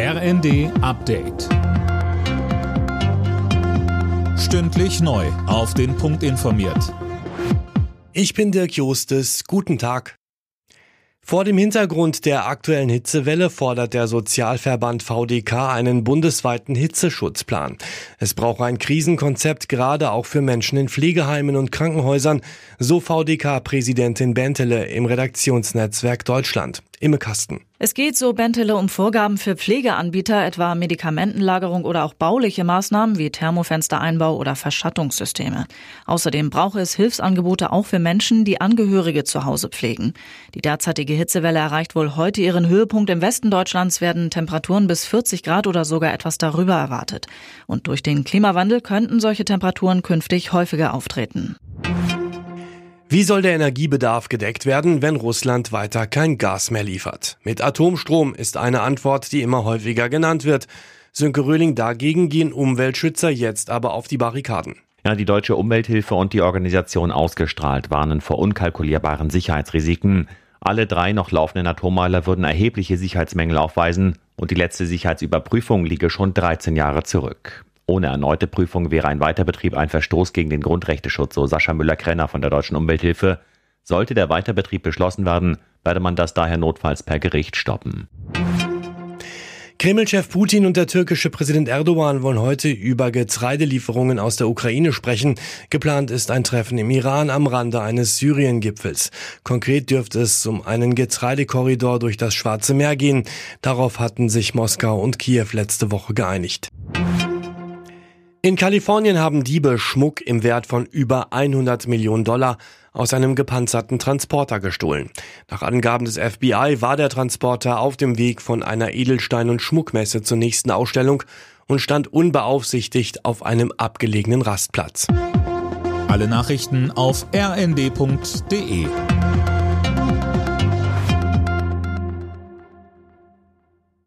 RND Update. Stündlich neu. Auf den Punkt informiert. Ich bin Dirk Jostes. Guten Tag. Vor dem Hintergrund der aktuellen Hitzewelle fordert der Sozialverband VDK einen bundesweiten Hitzeschutzplan. Es braucht ein Krisenkonzept gerade auch für Menschen in Pflegeheimen und Krankenhäusern, so VDK-Präsidentin Bentele im Redaktionsnetzwerk Deutschland. Imme Kasten. Es geht, so Bentele, um Vorgaben für Pflegeanbieter, etwa Medikamentenlagerung oder auch bauliche Maßnahmen wie Thermofenstereinbau oder Verschattungssysteme. Außerdem brauche es Hilfsangebote auch für Menschen, die Angehörige zu Hause pflegen. Die derzeitige Hitzewelle erreicht wohl heute ihren Höhepunkt. Im Westen Deutschlands werden Temperaturen bis 40 Grad oder sogar etwas darüber erwartet. Und durch den Klimawandel könnten solche Temperaturen künftig häufiger auftreten. Wie soll der Energiebedarf gedeckt werden, wenn Russland weiter kein Gas mehr liefert? Mit Atomstrom ist eine Antwort, die immer häufiger genannt wird. Sönke Röhling dagegen gehen Umweltschützer jetzt aber auf die Barrikaden. Ja, die Deutsche Umwelthilfe und die Organisation Ausgestrahlt warnen vor unkalkulierbaren Sicherheitsrisiken. Alle drei noch laufenden Atommeiler würden erhebliche Sicherheitsmängel aufweisen und die letzte Sicherheitsüberprüfung liege schon 13 Jahre zurück. Ohne erneute Prüfung wäre ein Weiterbetrieb ein Verstoß gegen den Grundrechteschutz, so Sascha Müller-Krenner von der Deutschen Umwelthilfe. Sollte der Weiterbetrieb beschlossen werden, werde man das daher notfalls per Gericht stoppen. Kreml-Chef Putin und der türkische Präsident Erdogan wollen heute über Getreidelieferungen aus der Ukraine sprechen. Geplant ist ein Treffen im Iran am Rande eines Syrien-Gipfels. Konkret dürfte es um einen Getreidekorridor durch das Schwarze Meer gehen. Darauf hatten sich Moskau und Kiew letzte Woche geeinigt. In Kalifornien haben Diebe Schmuck im Wert von über 100 Millionen Dollar aus einem gepanzerten Transporter gestohlen. Nach Angaben des FBI war der Transporter auf dem Weg von einer Edelstein- und Schmuckmesse zur nächsten Ausstellung und stand unbeaufsichtigt auf einem abgelegenen Rastplatz. Alle Nachrichten auf rnd.de